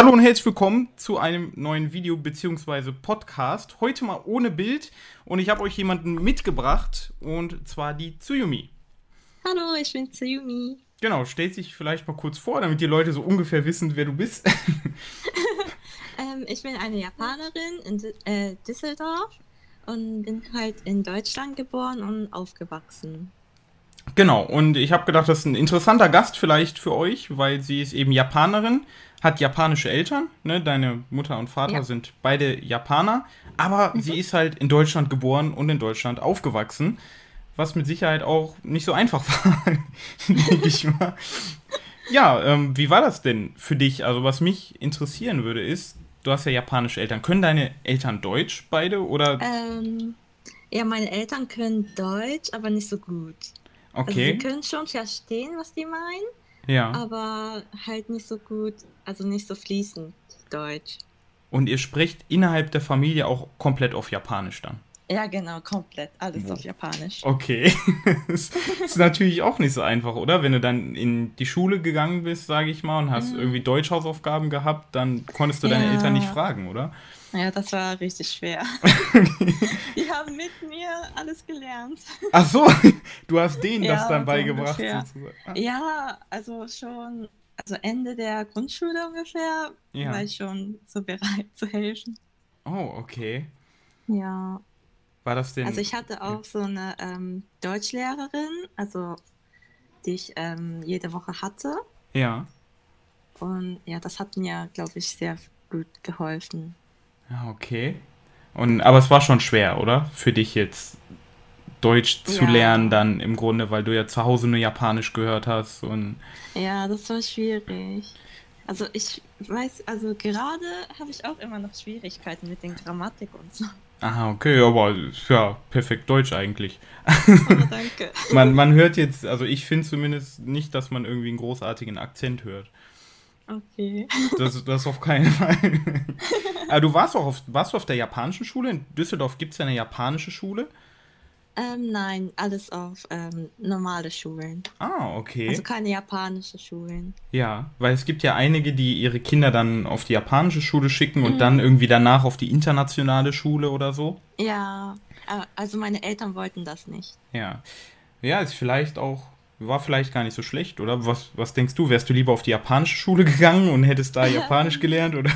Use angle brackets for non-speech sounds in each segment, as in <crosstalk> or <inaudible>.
Hallo und herzlich willkommen zu einem neuen Video bzw. Podcast. Heute mal ohne Bild und ich habe euch jemanden mitgebracht und zwar die Tsuyumi. Hallo, ich bin Tsuyumi. Genau, stellt sich vielleicht mal kurz vor, damit die Leute so ungefähr wissen, wer du bist. <laughs> ähm, ich bin eine Japanerin in äh, Düsseldorf und bin halt in Deutschland geboren und aufgewachsen. Genau, und ich habe gedacht, das ist ein interessanter Gast vielleicht für euch, weil sie ist eben Japanerin, hat japanische Eltern, ne? Deine Mutter und Vater ja. sind beide Japaner, aber mhm. sie ist halt in Deutschland geboren und in Deutschland aufgewachsen, was mit Sicherheit auch nicht so einfach <laughs> war, denke ich mal. Ja, ähm, wie war das denn für dich? Also, was mich interessieren würde, ist, du hast ja japanische Eltern. Können deine Eltern Deutsch beide oder? Ähm, ja, meine Eltern können Deutsch, aber nicht so gut. Okay. Also sie können schon verstehen, was die meinen. Ja. Aber halt nicht so gut, also nicht so fließend Deutsch. Und ihr spricht innerhalb der Familie auch komplett auf Japanisch dann? Ja, genau, komplett. Alles oh. auf Japanisch. Okay. <laughs> das ist natürlich auch nicht so einfach, oder? Wenn du dann in die Schule gegangen bist, sage ich mal, und hast mhm. irgendwie Deutschhausaufgaben gehabt, dann konntest du ja. deine Eltern nicht fragen, oder? Ja, das war richtig schwer. <laughs> Die haben mit mir alles gelernt. Ach so, du hast denen ja, das dann beigebracht. Ah. Ja, also schon, also Ende der Grundschule ungefähr ja. war ich schon so bereit zu helfen. Oh, okay. Ja. War das denn? Also ich hatte auch so eine ähm, Deutschlehrerin, also die ich ähm, jede Woche hatte. Ja. Und ja, das hat mir, glaube ich, sehr gut geholfen. Ja, okay. Und, aber es war schon schwer, oder? Für dich jetzt Deutsch zu ja. lernen, dann im Grunde, weil du ja zu Hause nur Japanisch gehört hast. Und ja, das war schwierig. Also ich weiß, also gerade habe ich auch immer noch Schwierigkeiten mit den Grammatik und so. Aha, okay, aber ja, perfekt Deutsch eigentlich. Oh, <laughs> danke. man, man hört jetzt, also ich finde zumindest nicht, dass man irgendwie einen großartigen Akzent hört. Okay. Das, das auf keinen Fall. Aber du warst auch auf, warst du auf der japanischen Schule? In Düsseldorf gibt es ja eine japanische Schule. Ähm, nein, alles auf ähm, normale Schulen. Ah, okay. Also keine japanische Schulen. Ja, weil es gibt ja einige, die ihre Kinder dann auf die japanische Schule schicken und mhm. dann irgendwie danach auf die internationale Schule oder so. Ja, äh, also meine Eltern wollten das nicht. Ja. Ja, ist vielleicht auch war vielleicht gar nicht so schlecht, oder? Was, was denkst du? Wärst du lieber auf die japanische Schule gegangen und hättest da <laughs> Japanisch gelernt, oder?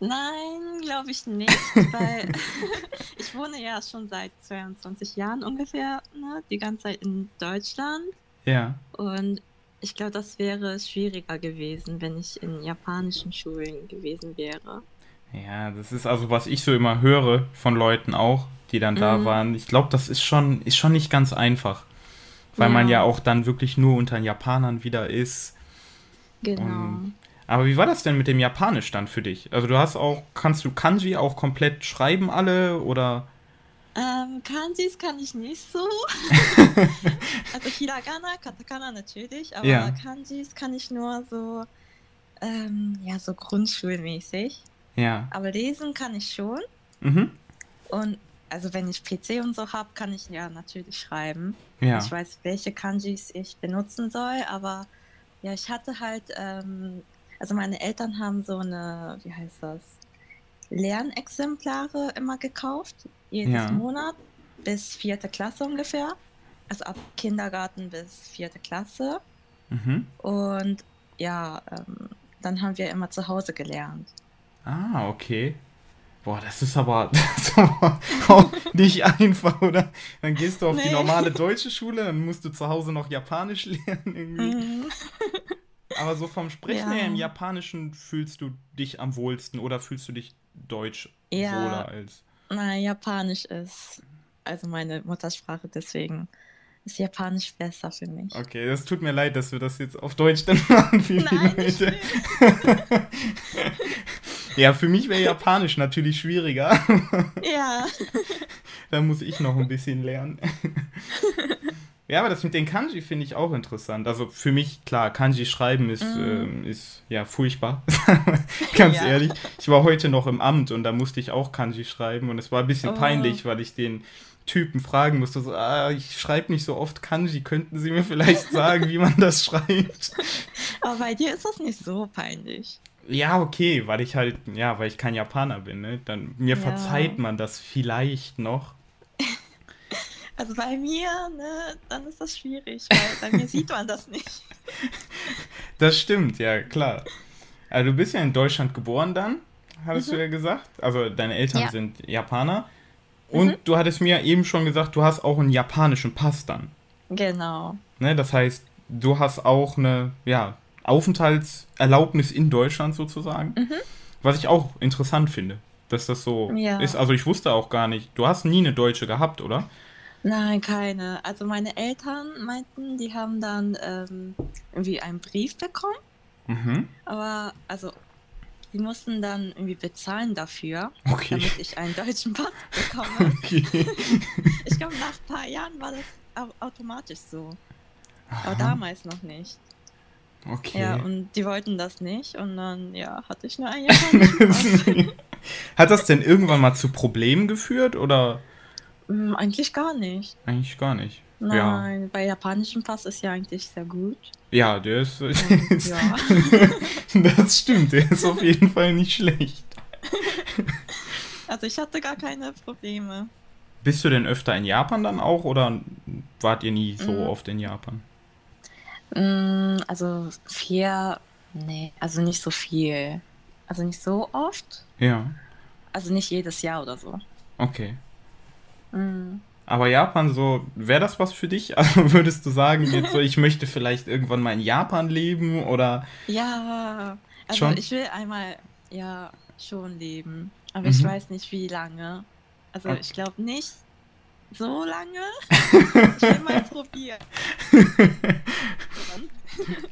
Nein, glaube ich nicht, weil <laughs> ich wohne ja schon seit 22 Jahren ungefähr, ne, die ganze Zeit in Deutschland. Ja. Und ich glaube, das wäre schwieriger gewesen, wenn ich in japanischen Schulen gewesen wäre. Ja, das ist also, was ich so immer höre von Leuten auch, die dann da mhm. waren. Ich glaube, das ist schon, ist schon nicht ganz einfach weil ja. man ja auch dann wirklich nur unter den Japanern wieder ist. Genau. Und, aber wie war das denn mit dem Japanisch dann für dich? Also du hast auch, kannst du Kanji auch komplett schreiben alle oder? Ähm, Kanjis kann ich nicht so. <laughs> also Hiragana, Katakana natürlich, aber ja. Kanjis kann ich nur so, ähm, ja, so grundschulmäßig. Ja. Aber lesen kann ich schon. Mhm. Und also wenn ich PC und so habe, kann ich ja natürlich schreiben. Ja. Ich weiß, welche Kanjis ich benutzen soll, aber ja, ich hatte halt, ähm, also meine Eltern haben so eine, wie heißt das, Lernexemplare immer gekauft, jedes ja. Monat, bis vierte Klasse ungefähr. Also ab Kindergarten bis vierte Klasse. Mhm. Und ja, ähm, dann haben wir immer zu Hause gelernt. Ah, okay. Boah, das ist aber, <laughs> das ist aber auch nicht einfach, oder? Dann gehst du auf nee. die normale deutsche Schule, dann musst du zu Hause noch Japanisch <laughs> lernen irgendwie. Mhm. Aber so vom Sprechen ja. her im Japanischen fühlst du dich am wohlsten oder fühlst du dich deutsch ja. wohler als? Na, Japanisch ist also meine Muttersprache, deswegen ist Japanisch besser für mich. Okay, das tut mir leid, dass wir das jetzt auf Deutsch dann <laughs> machen Nein, die Leute. Ja, für mich wäre Japanisch natürlich schwieriger. Ja. <laughs> da muss ich noch ein bisschen lernen. <laughs> Ja, aber das mit den Kanji finde ich auch interessant. Also für mich, klar, Kanji schreiben ist, mm. ähm, ist ja furchtbar. <laughs> Ganz ja. ehrlich. Ich war heute noch im Amt und da musste ich auch Kanji schreiben und es war ein bisschen oh. peinlich, weil ich den Typen fragen musste, so, ah, ich schreibe nicht so oft Kanji, könnten Sie mir vielleicht sagen, wie man das schreibt? Aber bei dir ist das nicht so peinlich. Ja, okay, weil ich halt, ja, weil ich kein Japaner bin, ne? Dann mir ja. verzeiht man das vielleicht noch. Also bei mir, ne, dann ist das schwierig, weil bei mir sieht man das nicht. <laughs> Das stimmt, ja, klar. Also du bist ja in Deutschland geboren dann, hattest mhm. du ja gesagt. Also deine Eltern ja. sind Japaner. Und mhm. du hattest mir eben schon gesagt, du hast auch einen japanischen Pass dann. Genau. Ne, das heißt, du hast auch eine, ja, Aufenthaltserlaubnis in Deutschland sozusagen. Mhm. Was ich auch interessant finde, dass das so ja. ist. Also ich wusste auch gar nicht, du hast nie eine Deutsche gehabt, oder? Nein, keine. Also meine Eltern meinten, die haben dann ähm, irgendwie einen Brief bekommen. Mhm. Aber also die mussten dann irgendwie bezahlen dafür, okay. damit ich einen deutschen Pass <laughs> bekomme. Okay. ich glaube, nach ein paar Jahren war das automatisch so. Aha. Aber damals noch nicht. Okay. Ja, und die wollten das nicht und dann, ja, hatte ich nur <laughs> japanischen Pass. <laughs> Hat das denn irgendwann mal zu Problemen geführt oder? Hm, eigentlich gar nicht. Eigentlich gar nicht. Nein, ja. bei japanischem Pass ist ja eigentlich sehr gut. Ja, der ist. Und, ja. <laughs> das stimmt, der ist auf jeden Fall nicht schlecht. Also ich hatte gar keine Probleme. Bist du denn öfter in Japan dann auch oder wart ihr nie so mm. oft in Japan? Mm, also vier, nee, also nicht so viel. Also nicht so oft. Ja. Also nicht jedes Jahr oder so. Okay. Mhm. Aber Japan, so, wäre das was für dich? <laughs> Also würdest du sagen, jetzt so, ich möchte vielleicht irgendwann mal in Japan leben oder? Ja, also schon? ich will einmal, ja, schon leben. Aber mhm. ich weiß nicht, wie lange. Also okay. ich glaube nicht so lange. <laughs> ich will mal probieren. <laughs>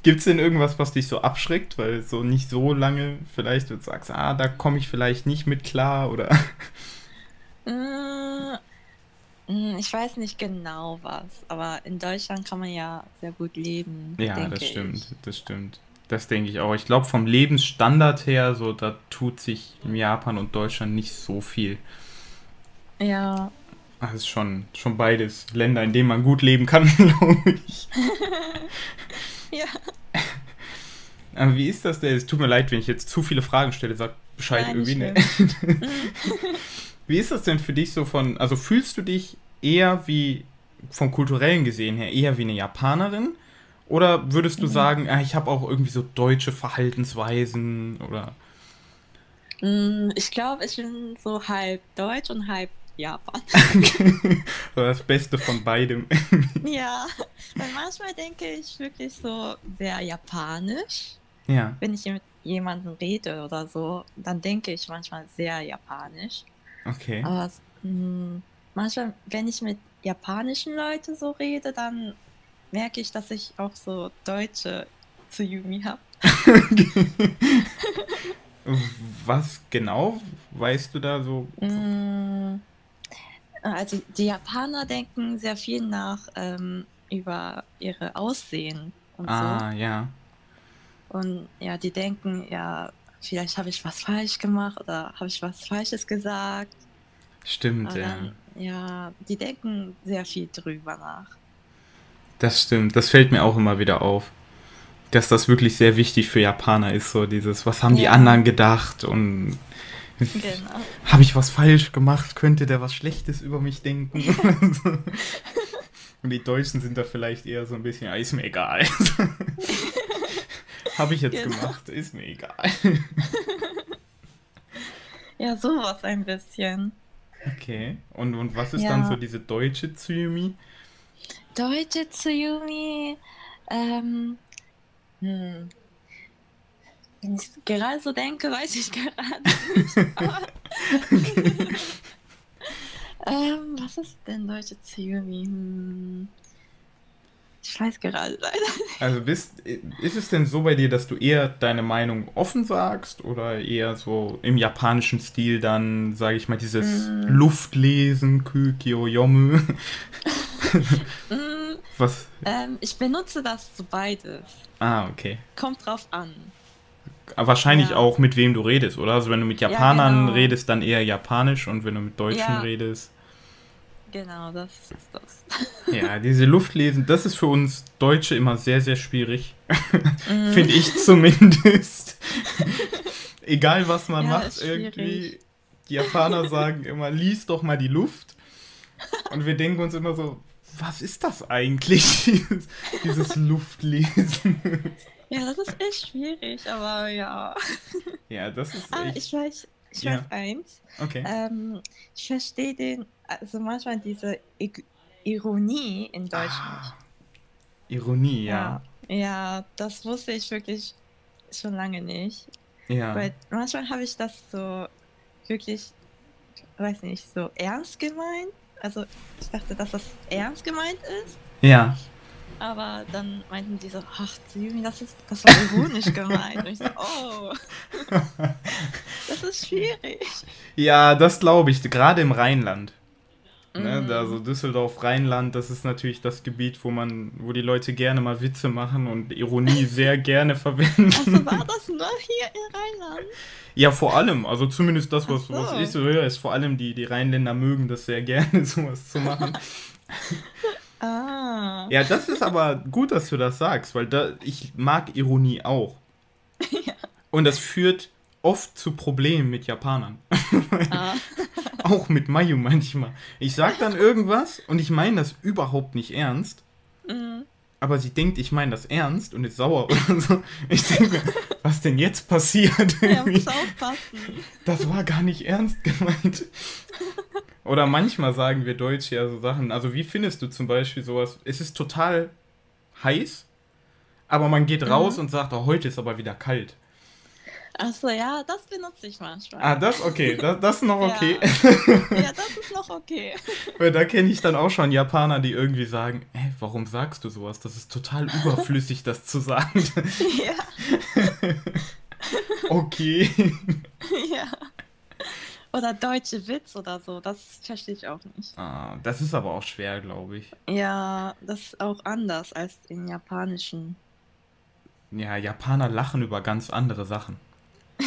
Gibt es denn irgendwas, was dich so abschreckt? Weil so nicht so lange vielleicht du sagst, ah, da komme ich vielleicht nicht mit klar oder? Äh, hm, ich weiß nicht genau was, aber in Deutschland kann man ja sehr gut leben. Ja, das stimmt, ich. das stimmt. Das denke ich auch. Ich glaube, vom Lebensstandard her, so da tut sich Japan und Deutschland nicht so viel. Ja. Das ist schon, schon beides Länder, in denen man gut leben kann, <laughs> glaube ich. <laughs> ja. <laughs> Aber wie ist das denn? Es tut mir leid, wenn ich jetzt zu viele Fragen stelle. Sag Bescheid Nein, irgendwie. Ne? Wie ist das denn für dich so von, also fühlst du dich eher wie, vom kulturellen gesehen her, eher wie eine Japanerin? Oder würdest du mhm. sagen, ah, ich habe auch irgendwie so deutsche Verhaltensweisen oder? Mm, ich glaube, ich bin so halb deutsch und halb Japan. <laughs> das Beste von beidem. ja, weil manchmal denke ich wirklich so sehr japanisch. Ja. Wenn ich mit jemandem rede oder so, dann denke ich manchmal sehr japanisch. Okay. Aber mh, hm, manchmal, wenn ich mit japanischen Leuten so rede, dann merke ich, dass ich auch so deutsche Tsuyumi habe. <laughs> Was genau weißt du da so? Hm, also die Japaner denken sehr viel nach ähm, über ihre Aussehen und ah, so. Ah, ja. Und ja, die denken, ja, vielleicht habe ich was falsch gemacht oder habe ich was Falsches gesagt. Stimmt, ja. Dann, ja, die denken sehr viel drüber nach. Das stimmt, das fällt mir auch immer wieder auf. Dass das wirklich sehr wichtig für Japaner ist, so dieses, was haben ja. die anderen gedacht und genau. <laughs> habe ich was falsch gemacht, könnte der was Schlechtes über mich denken. <laughs> und die Deutschen sind da vielleicht eher so ein bisschen, ja, ist mir egal. <laughs> Habe ich jetzt genau. gemacht, ist mir egal. ja, sowas ein bisschen. Okay, und, und was ist ja. dann so diese deutsche Tsuyumi? Deutsche Tsuyumi, ähm, hm. Wenn ich gerade so denke, weiß ich gerade nicht. <laughs> Ähm, was ist denn deutsche Tsuyumi? Hm. Ich weiß gerade leider nicht. Also bist, ist es denn so bei dir, dass du eher deine Meinung offen sagst oder eher so im japanischen Stil dann, sage ich mal, dieses mm. Luftlesen, Kykyo Yomu? mm, <laughs> Was? Ähm, ich benutze das so beides. Ah, okay. Kommt drauf an. Wahrscheinlich ja. auch mit wem du redest, oder? Also wenn du mit Japanern ja, genau. redest, dann eher Japanisch und wenn du mit Deutschen ja. redest. Genau, das ist das. Ja, diese Luftlesen, das ist für uns Deutsche immer sehr, sehr schwierig. Mm. Finde ich zumindest. egal was man macht, irgendwie, die Japaner sagen immer, lies doch mal die Luft. Und wir denken uns immer so, was ist das eigentlich, <laughs> dieses, dieses Luftlesen? Ja, das ist echt schwierig, aber ja. <laughs> Ja, das ist ah, echt... Ich weiß, ich ja. weiß eins. Okay. Ähm, ich verstehe den, also manchmal diese I Ironie in Deutsch ah, Ironie, ja. ja. Ja, das wusste ich wirklich schon lange nicht. Ja. Weil manchmal habe ich das so wirklich, weiß nicht, so ernst gemeint. Also ich dachte, dass das ernst gemeint ist. Ja. Aber dann meinten die so, ach Jumi, das, ist, das war ironisch gemeint. Und ich so, oh, <laughs> das ist schwierig. Ja, das glaube ich, gerade im Rheinland. Ne? Mhm. Also Düsseldorf, Rheinland, das ist natürlich das Gebiet, wo man, wo die Leute gerne mal Witze machen und Ironie <laughs> sehr gerne verwenden. Also war das nur hier in Rheinland? Ja, vor allem, also zumindest das, was, so. was ich so höre, ist vor allem die, die Rheinländer mögen das sehr gerne, <laughs> sowas zu machen. Ah. Ja, das ist aber gut, dass du das sagst, weil da, ich mag Ironie auch. <laughs> ja. Und das führt oft zu Problemen mit Japanern. Ah. <laughs> auch mit Mayu manchmal. Ich sag dann irgendwas und ich meine das überhaupt nicht ernst. Mhm. Aber sie denkt, ich meine das ernst und ist sauer <laughs> oder so. Ich denke, was denn jetzt passiert? Ja, muss aufpassen. Das war gar nicht ernst gemeint. Oder manchmal sagen wir Deutsch ja so Sachen. Also, wie findest du zum Beispiel sowas? Es ist total heiß, aber man geht raus mhm. und sagt, oh, heute ist aber wieder kalt. Achso, ja, das benutze ich manchmal. Ah, das okay, das, das ist noch <laughs> okay. Ja. ja, <laughs> das ist noch okay. Weil da kenne ich dann auch schon Japaner, die irgendwie sagen, ey, warum sagst du sowas? Das ist total <laughs> überflüssig, das zu sagen. Ja. okay. Ja. Oder deutsche Witz oder so, das verstehe ich auch nicht. Ah, das ist aber auch schwer, glaube ich. Ja, das ist auch anders als in japanischen. Ja, Japaner lachen über ganz andere Sachen. <laughs>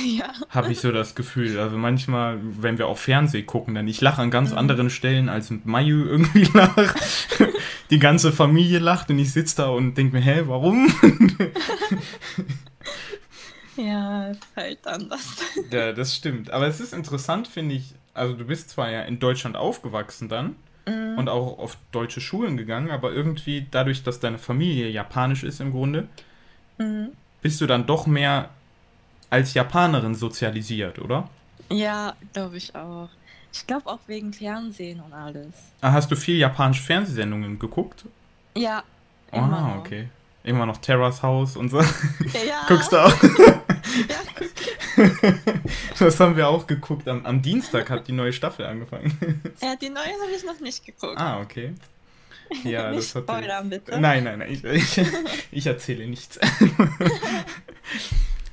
Ja. Habe ich so das Gefühl. Also manchmal, wenn wir auf Fernsehen gucken, dann ich lache an ganz mhm. anderen Stellen, als Mayu irgendwie <laughs> lacht. Die ganze Familie lacht und ich sitze da und denke mir, hä, warum? <laughs> ja, ist halt anders. <laughs> Ja, das stimmt. Aber es ist interessant, finde ich. Also du bist zwar ja in Deutschland aufgewachsen dann mhm. und auch auf deutsche Schulen gegangen, aber irgendwie dadurch, dass deine Familie japanisch ist im Grunde, mhm. bist du dann doch mehr als Japanerin sozialisiert, oder? Ja, glaube ich auch. Ich glaube auch wegen Fernsehen und alles. Ah, hast du viel japanische Fernsehsendungen geguckt? Ja. Ah, okay. Immer noch Terras Haus und so. Ja. <laughs> Guckst du auch? <laughs> <laughs> Das haben wir auch geguckt. Am, am, Dienstag hat die neue Staffel angefangen. <laughs> Ja, die neue habe ich noch nicht geguckt. Ah, okay. <laughs> Ja, nicht das hat. Spoilern, bitte. Nein, nein, nein. Ich, ich, ich erzähle nichts.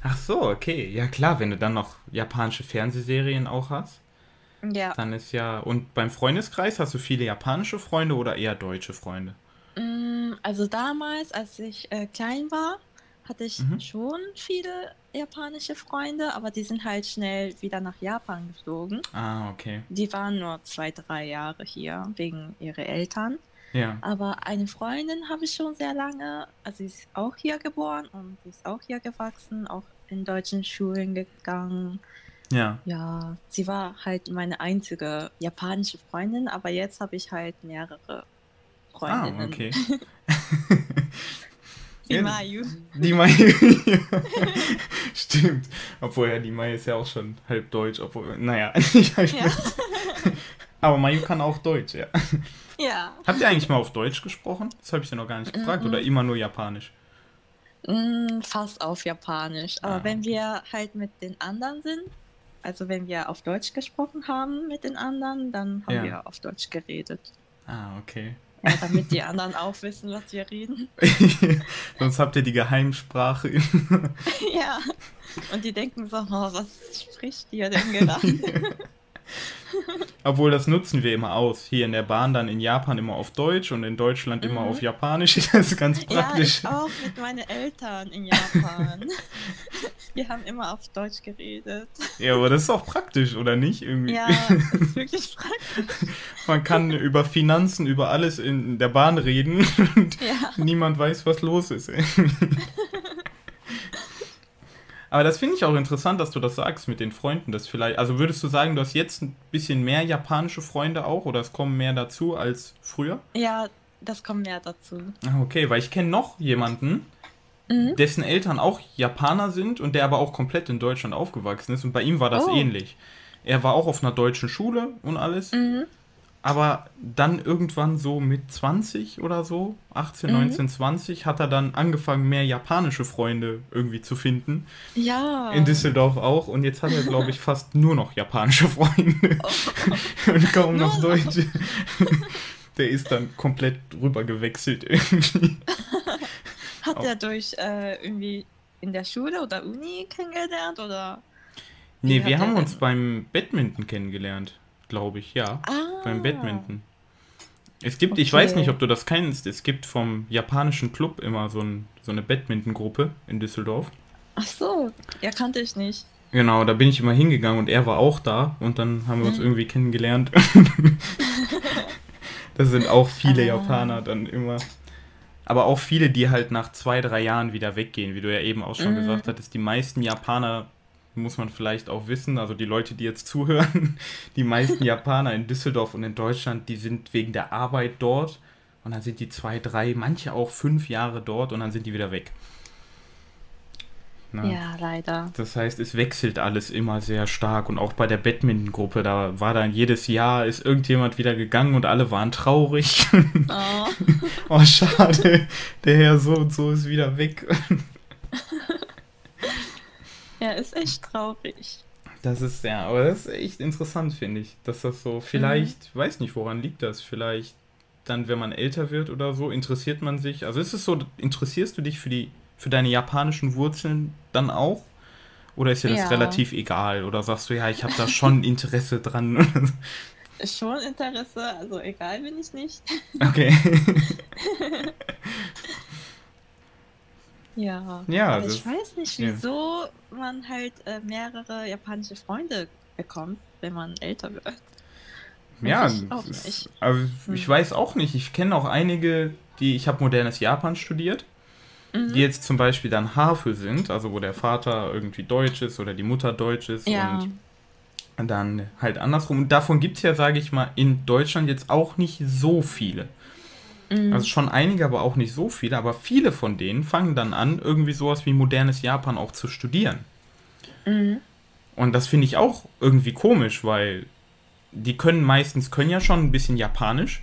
Ach so, okay. Ja klar, wenn du dann noch japanische Fernsehserien auch hast. Ja. Dann ist ja. Und beim Freundeskreis hast du viele japanische Freunde oder eher deutsche Freunde? Mm, also damals, als ich äh, klein war, hatte ich mhm. schon viele japanische Freunde, aber die sind halt schnell wieder nach Japan geflogen. Ah, okay. Die waren nur zwei, drei Jahre hier wegen ihrer Eltern. Ja. Aber eine Freundin habe ich schon sehr lange, also sie ist auch hier geboren und sie ist auch hier gewachsen, auch in deutschen Schulen gegangen. Ja. Ja, sie war halt meine einzige japanische Freundin, aber jetzt habe ich halt mehrere Freundinnen. Ah, okay. <laughs> <laughs> die Mayu. Die Mayu. <laughs> Stimmt. Obwohl ja, die Mayu ist ja auch schon halb deutsch, obwohl, naja. <laughs> ja. aber Mayu kann auch Deutsch, ja. Ja. Habt ihr eigentlich mal auf Deutsch gesprochen? Das habe ich ja noch gar nicht gefragt. Mm -mm. Oder immer nur Japanisch? Mm, fast auf Japanisch. Aber ah. wenn wir halt mit den anderen sind, also wenn wir auf Deutsch gesprochen haben mit den anderen, dann haben ja. wir auf Deutsch geredet. Ah, okay. Ja, damit die anderen auch wissen, was wir reden. <laughs> Sonst habt ihr die Geheimsprache. <laughs> ja. Und die denken so, oh, was spricht ihr denn gerade? <laughs> <laughs> Obwohl, das nutzen wir immer aus. Hier in der Bahn dann in Japan immer auf Deutsch und in Deutschland mhm. immer auf Japanisch. <laughs> Das ist ganz praktisch. Ja, ich auch mit meinen Eltern in Japan. <laughs> wir haben immer auf Deutsch geredet. Ja, aber das ist auch praktisch, oder nicht? Irgendwie. Ja, das ist wirklich praktisch. Man kann über Finanzen, über alles in der Bahn reden und ja. niemand weiß, was los ist. Aber das finde ich auch interessant, dass du das sagst mit den Freunden. Das vielleicht, also würdest du sagen, du hast jetzt ein bisschen mehr japanische Freunde auch oder es kommen mehr dazu als früher? Ja, das kommt mehr dazu. Ah, okay, weil ich kenne noch jemanden, mhm. dessen Eltern auch Japaner sind und der aber auch komplett in Deutschland aufgewachsen ist und bei ihm war das oh. ähnlich. Er war auch auf einer deutschen Schule und alles. Mhm. Aber dann irgendwann so mit 20 oder so, 18, mhm. 19, 20, hat er dann angefangen, mehr japanische Freunde irgendwie zu finden. Ja. In Düsseldorf auch. Und jetzt hat er, glaube ich, <laughs> fast nur noch japanische Freunde. Oh. <laughs> und kaum noch Deutsche. <laughs> Der ist dann komplett rüber gewechselt irgendwie. Hat er durch äh, irgendwie in der Schule oder Uni kennengelernt oder? Nee, wir haben uns beim Badminton kennengelernt glaube ich, ja. Ah. Beim Badminton. Es gibt, okay. ich weiß nicht, ob du das kennst, es gibt vom japanischen Club immer so, ein, so eine Badminton-Gruppe in Düsseldorf. Ach so, ja, kannte ich nicht. Genau, da bin ich immer hingegangen und er war auch da und dann haben wir uns mhm. irgendwie kennengelernt. <laughs> das sind auch viele ah. Japaner dann immer. Aber auch viele, die halt nach zwei, drei Jahren wieder weggehen, wie du ja eben auch schon mhm. gesagt hattest. Die meisten Japaner muss man vielleicht auch wissen, also die Leute, die jetzt zuhören, <laughs> die meisten Japaner in Düsseldorf und in Deutschland, die sind wegen der Arbeit dort und dann sind die zwei, drei, manche auch fünf Jahre dort und dann sind die wieder weg. Na, ja, leider. Das heißt, es wechselt alles immer sehr stark und auch bei der Badminton-Gruppe, da war dann jedes Jahr ist irgendjemand wieder gegangen und alle waren traurig. Oh, <laughs> oh schade, der Herr so und so ist wieder weg. Ja, ist echt traurig. Das ist ja, aber das ist echt interessant, finde ich. Dass das so, vielleicht, mhm. weiß nicht, woran liegt das? Vielleicht dann, wenn man älter wird oder so, interessiert man sich. Also ist es so, interessierst du dich für die, für deine japanischen Wurzeln dann auch? Oder ist dir das ja. relativ egal? Oder sagst du, ja, ich habe da schon <laughs> Interesse dran? schon Interesse, also egal bin ich nicht. Okay. <laughs> Ja. Ja. ich weiß nicht, wieso ja. man halt äh, mehrere japanische Freunde bekommt, wenn man älter wird. Ja, ist, also hm. ich weiß auch nicht. Ich kenne auch einige, die, ich habe modernes Japan studiert, mhm. die jetzt zum Beispiel dann Hafe sind, also wo der Vater irgendwie deutsch ist oder die Mutter deutsch ist ja. und dann halt andersrum. Und davon gibt es ja, sage ich mal, in Deutschland jetzt auch nicht so viele. Mhm. Also schon einige, aber auch nicht so viele. Aber viele von denen fangen dann an, irgendwie sowas wie modernes Japan auch zu studieren. Mhm. Und das finde ich auch irgendwie komisch, weil die können meistens, können ja schon ein bisschen Japanisch.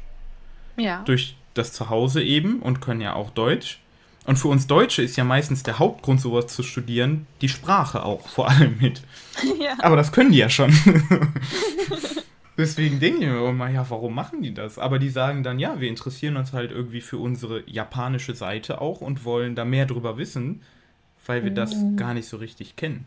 Ja. Durch das Zuhause eben und können ja auch Deutsch. Und für uns Deutsche ist ja meistens der Hauptgrund, sowas zu studieren, die Sprache auch vor allem mit. <laughs> Ja. Aber das können die ja schon. <laughs> Deswegen denke ich mir immer, ja, warum machen die das? Aber die sagen dann, ja, wir interessieren uns halt irgendwie für unsere japanische Seite auch und wollen da mehr drüber wissen, weil wir mhm. das gar nicht so richtig kennen.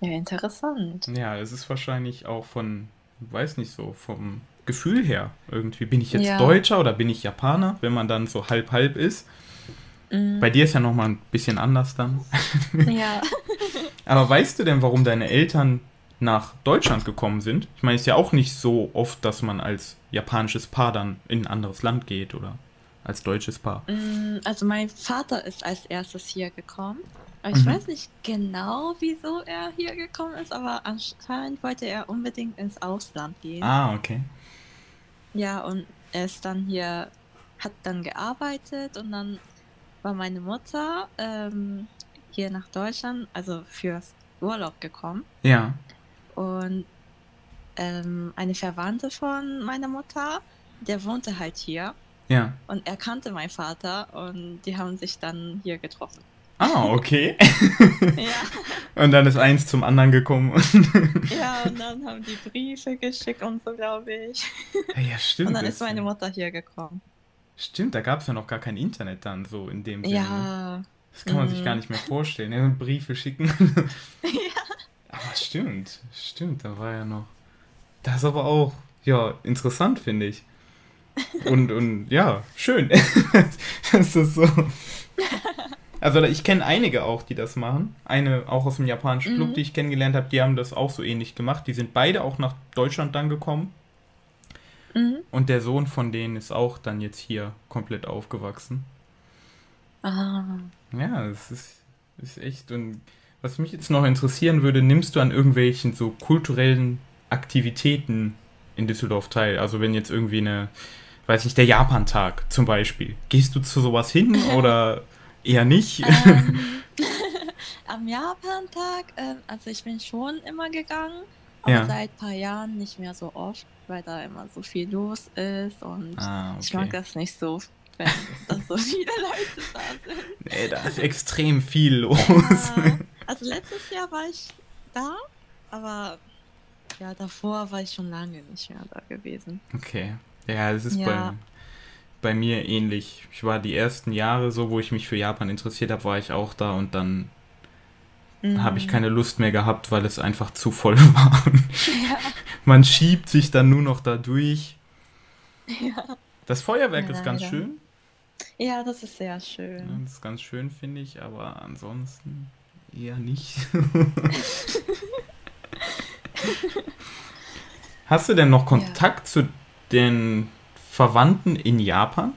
Ja, interessant. Ja, es ist wahrscheinlich auch von, weiß nicht so, vom Gefühl her irgendwie. Bin ich jetzt ja. Deutscher oder bin ich Japaner, wenn man dann so halb-halb ist? Mhm. Bei dir ist ja nochmal ein bisschen anders dann. Ja. <laughs> Aber weißt du denn, warum deine Eltern nach Deutschland gekommen sind. Ich meine, es ist ja auch nicht so oft, dass man als japanisches Paar dann in ein anderes Land geht oder als deutsches Paar. Mm, also mein Vater ist als erstes hier gekommen. Ich mhm. weiß nicht genau, wieso er hier gekommen ist, aber anscheinend wollte er unbedingt ins Ausland gehen. Ah, okay. Ja, und er ist dann hier, hat dann gearbeitet und dann war meine Mutter ähm, hier nach Deutschland, also fürs Urlaub gekommen. Ja. Und ähm, eine Verwandte von meiner Mutter, der wohnte halt hier. Ja. Und er kannte meinen Vater und die haben sich dann hier getroffen. Ah, okay. ja. <laughs> <laughs> Und dann ist eins zum anderen gekommen. ja, und dann haben die Briefe geschickt und so, glaube ich. Ja, stimmt. Und dann ist meine Mutter hier gekommen. Stimmt, da gab es ja noch gar kein Internet dann so in dem Sinne. Ja. Das kann man mhm. sich gar nicht mehr vorstellen. Ja, Briefe schicken. <laughs> ja. Aber stimmt, stimmt, da war ja noch. Das ist aber auch, ja, interessant, finde ich. Und, und ja, schön. <laughs> das ist so. Also ich kenne einige auch, die das machen. Eine auch aus dem japanischen Club, mhm. die ich kennengelernt habe, die haben das auch so ähnlich gemacht. Die sind beide auch nach Deutschland dann gekommen. Mhm. Und der Sohn von denen ist auch dann jetzt hier komplett aufgewachsen. Ah. Ja, es ist Ist echt. Und was mich jetzt noch interessieren würde, nimmst du an irgendwelchen so kulturellen Aktivitäten in Düsseldorf teil? Also wenn jetzt irgendwie eine, weiß nicht, der Japantag zum Beispiel. Gehst du zu sowas hin <laughs> oder eher nicht? Ähm, <laughs> am Japantag, äh, also ich bin schon immer gegangen, aber ja. seit ein paar Jahren nicht mehr so oft, weil da immer so viel los ist und ah, okay. ich mag das nicht so, wenn da so <laughs> viele Leute da sind. Nee, da ist extrem viel los. Ja, also letztes Jahr war ich da, aber ja, davor war ich schon lange nicht mehr da gewesen. Okay. Ja, es ist ja. bei, bei mir ähnlich. Ich war die ersten Jahre so, wo ich mich für Japan interessiert habe, war ich auch da und dann mhm. habe ich keine Lust mehr gehabt, weil es einfach zu voll <laughs> war. Ja. Man schiebt sich dann nur noch da durch. Ja. Das Feuerwerk ja, ist ganz schön. Ja, das ist sehr schön. das ist ganz schön, finde ich, aber ansonsten eher nicht. <laughs> Hast du denn noch Kontakt ja. zu den Verwandten in Japan?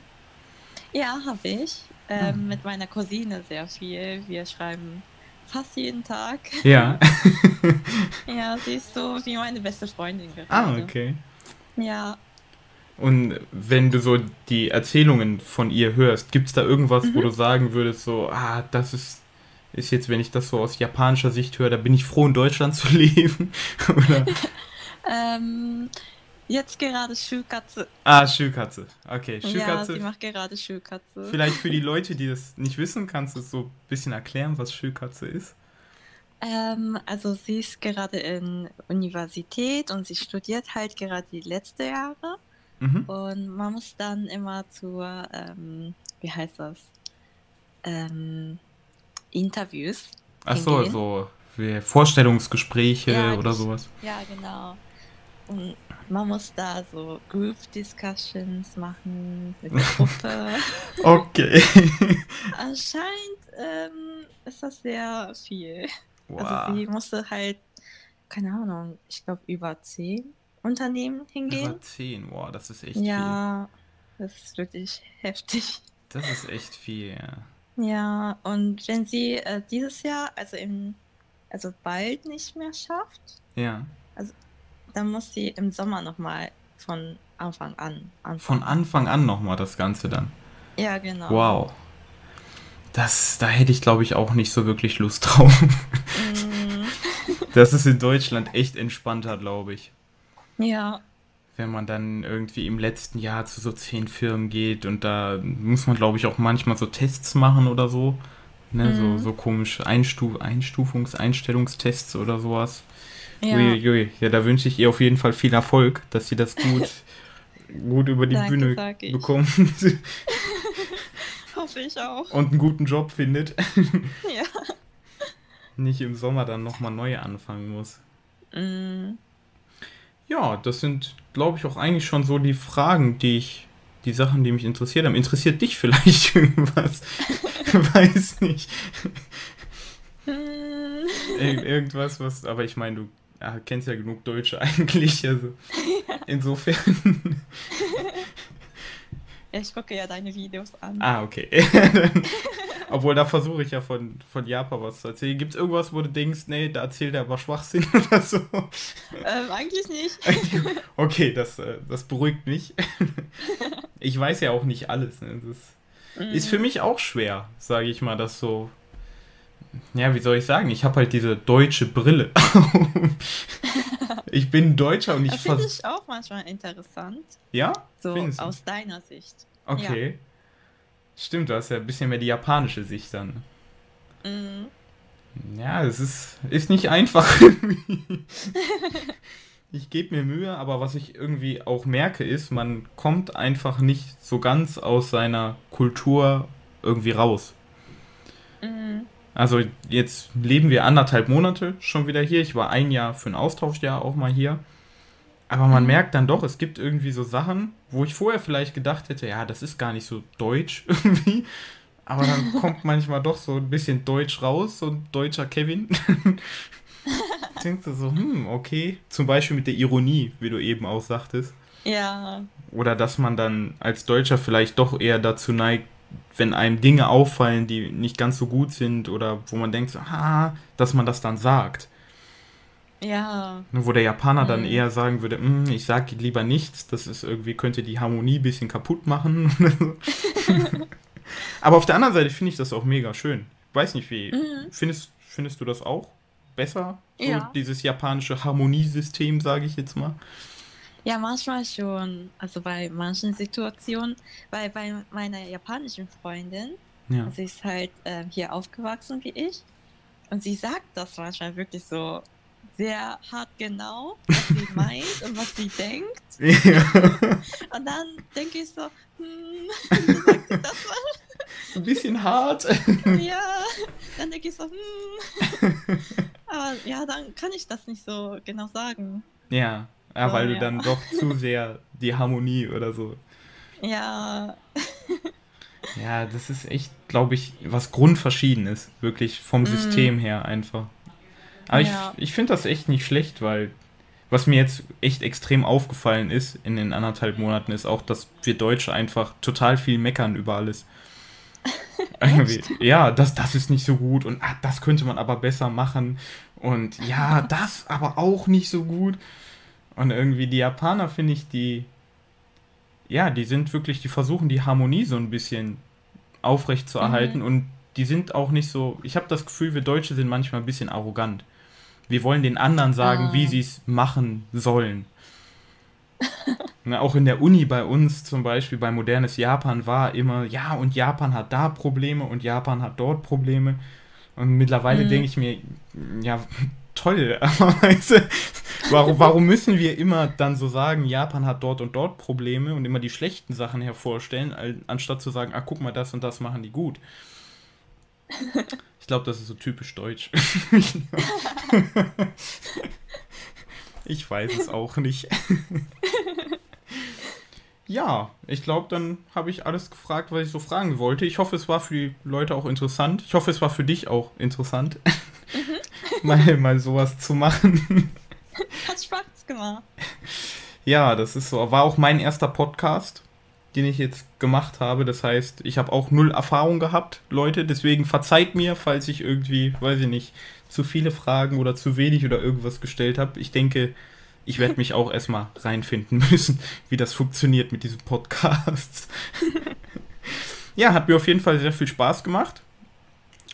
Ja, habe ich. Ähm, hm. Mit meiner Cousine sehr viel. Wir schreiben fast jeden Tag. Ja. <laughs> ja, sie ist so wie meine beste Freundin gerade. Ah, okay. Ja. Und wenn du so die Erzählungen von ihr hörst, gibt es da irgendwas, mhm. wo du sagen würdest, so, ah, das ist ist jetzt, wenn ich das so aus japanischer Sicht höre, da bin ich froh, in Deutschland zu <laughs> leben? ähm, jetzt gerade Schulkatze. Ah, Schulkatze. Okay, Schulkatze. Ja, sie macht gerade Schulkatze. Vielleicht für die <laughs> Leute, die das nicht wissen, kannst du so ein bisschen erklären, was Schulkatze ist? Ähm, also sie ist gerade in Universität und sie studiert halt gerade die letzten Jahre. Mhm. Und man muss dann immer zur, ähm, wie heißt das? Ähm, Interviews. Ach so, so Vorstellungsgespräche ja, oder sowas. Ja, genau. Und man muss da so Group Discussions machen mit der Gruppe. <laughs> okay. <laughs> Anscheinend ähm, ist das sehr viel. Wow. Also sie musste halt, keine Ahnung, ich glaube über zehn Unternehmen hingehen. Über zehn, wow, das ist echt ja, viel. Ja, das ist wirklich heftig. Das ist echt viel, ja. Ja, und wenn sie äh, dieses Jahr, also im, also bald nicht mehr schafft, ja. also dann muss sie im Sommer nochmal von Anfang an anfangen. Von Anfang an nochmal das Ganze dann. Ja, genau. Wow. Das, da hätte ich, glaube ich, auch nicht so wirklich Lust <laughs> drauf. Mm. das ist in Deutschland echt entspannter, glaube ich. Ja wenn man dann irgendwie im letzten Jahr zu so zehn Firmen geht und da muss man, glaube ich, auch manchmal so Tests machen oder so. Ne, mhm. so, so komisch Einstuf Einstufungs-, Einstellungstests oder sowas. Ja. Uiuiui. ja, da wünsche ich ihr auf jeden Fall viel Erfolg, dass sie das gut, <laughs> gut über die Danke, Bühne bekommt. <laughs> Hoffe ich auch. Und einen guten Job findet. ja. <laughs> Nicht im Sommer dann nochmal neu anfangen muss. Mhm. Ja, das sind, glaube ich, auch eigentlich schon so die Fragen, die ich, die Sachen, die mich interessiert haben. Interessiert dich vielleicht <laughs> irgendwas? Weiß nicht. Ir irgendwas, was, aber ich meine, du ja, kennst ja genug Deutsche <laughs> eigentlich, also insofern. Ich gucke ja deine Videos an. Ah, okay. <laughs> Obwohl, da versuche ich ja von, von Japan was zu erzählen. Gibt es irgendwas, wo du denkst, nee, da erzählt er aber Schwachsinn <laughs> oder so? Ähm, eigentlich nicht. <laughs> okay, das, äh, das beruhigt mich. <laughs> ich weiß ja auch nicht alles. Ne? Das mhm. ist für mich auch schwer, sage ich mal, das so. Ja, wie soll ich sagen? Ich habe halt diese deutsche Brille. ich bin Deutscher und ich finde ich auch manchmal interessant. Ja? So aus deiner Sicht. Okay. Ja. Stimmt, du hast ja ein bisschen mehr die japanische Sicht dann. Mhm. Ja, es ist, ist nicht einfach. <laughs> ich gebe mir Mühe, aber was ich irgendwie auch merke, ist, man kommt einfach nicht so ganz aus seiner Kultur irgendwie raus. Mhm. Also jetzt leben wir anderthalb Monate schon wieder hier. Ich war ein Jahr für ein Austauschjahr auch mal hier. Aber man mhm. merkt dann doch, es gibt irgendwie so Sachen, wo ich vorher vielleicht gedacht hätte, ja, das ist gar nicht so deutsch <laughs> irgendwie. Aber dann <laughs> kommt manchmal doch so ein bisschen Deutsch raus, so ein deutscher Kevin. <laughs> Denkst du so, hm, okay. Zum Beispiel mit der Ironie, wie du eben auch sagtest. Ja. Oder dass man dann als Deutscher vielleicht doch eher dazu neigt, wenn einem Dinge auffallen, die nicht ganz so gut sind oder wo man denkt, ah, dass man das dann sagt. Ja. Wo der Japaner mhm. dann eher sagen würde, hm, ich sage lieber nichts, das ist irgendwie, könnte die Harmonie ein bisschen kaputt machen. <laughs> Aber auf der anderen Seite finde ich das auch mega schön. Weiß nicht wie. Mhm. Findest, findest du das auch besser? So ja. dieses japanische Harmoniesystem, sage ich jetzt mal. Ja, manchmal schon. Also bei manchen Situationen, weil bei meiner japanischen Freundin, ja. sie ist halt äh, hier aufgewachsen wie ich, und sie sagt das manchmal wirklich so sehr hart genau, was sie <laughs> meint und was sie denkt. Ja. Und dann denke ich so, hm, wie sagt sie das mal? Ein bisschen hart. Ja, dann denke ich so, hm. <laughs> Aber ja, dann kann ich das nicht so genau sagen. Ja, ja weil oh, du ja. dann doch zu <laughs> sehr die Harmonie oder so. Ja. Ja, das ist echt, glaube ich, was Grundverschiedenes, wirklich vom mm. System her einfach. Aber ja. ich, ich finde das echt nicht schlecht, weil was mir jetzt echt extrem aufgefallen ist in den anderthalb Monaten, ist auch, dass wir Deutsche einfach total viel meckern über alles. <laughs> ja, das, das ist nicht so gut und ah, das könnte man aber besser machen. Und ja, <laughs> das aber auch nicht so gut. Und irgendwie die Japaner, finde ich, die, ja, die sind wirklich, die versuchen die Harmonie so ein bisschen aufrecht zu erhalten mhm. und die sind auch nicht so, ich habe das Gefühl, wir Deutsche sind manchmal ein bisschen arrogant. Wir wollen den anderen sagen, ah. wie sie es machen sollen. <laughs> Na, auch in der Uni bei uns zum Beispiel, bei modernes Japan war immer, ja, und Japan hat da Probleme und Japan hat dort Probleme. Und mittlerweile mhm. denke ich mir, ja, toll, <laughs> warum, warum müssen wir immer dann so sagen, Japan hat dort und dort Probleme und immer die schlechten Sachen hervorstellen, anstatt zu sagen, ah, guck mal, das und das machen die gut. Ich glaube, das ist so typisch deutsch. <laughs> ich weiß es auch nicht. <laughs> ja, ich glaube, dann habe ich alles gefragt, was ich so fragen wollte. Ich hoffe, es war für die Leute auch interessant. Ich hoffe, es war für dich auch interessant, mhm. <laughs> mal, mal sowas zu machen. Hat Spaß gemacht. Ja, das ist so. War auch mein erster Podcast den ich jetzt gemacht habe. Das heißt, ich habe auch null Erfahrung gehabt, Leute. Deswegen verzeiht mir, falls ich irgendwie, weiß ich nicht, zu viele Fragen oder zu wenig oder irgendwas gestellt habe. Ich denke, ich werde mich auch erstmal reinfinden <laughs> müssen, wie das funktioniert mit diesem Podcast. <laughs> ja, hat mir auf jeden Fall sehr viel Spaß gemacht.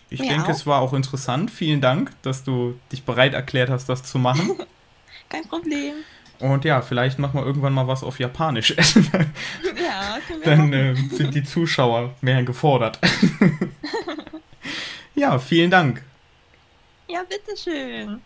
Ich mir denke, auch. es war auch interessant. Vielen Dank, dass du dich bereit erklärt hast, das zu machen. <laughs> Kein Problem. Und ja, vielleicht machen wir irgendwann mal was auf Japanisch. ja, können wir <laughs> Dann äh, sind die Zuschauer mehr gefordert. <laughs> <laughs> ja, vielen Dank. Ja, bitteschön.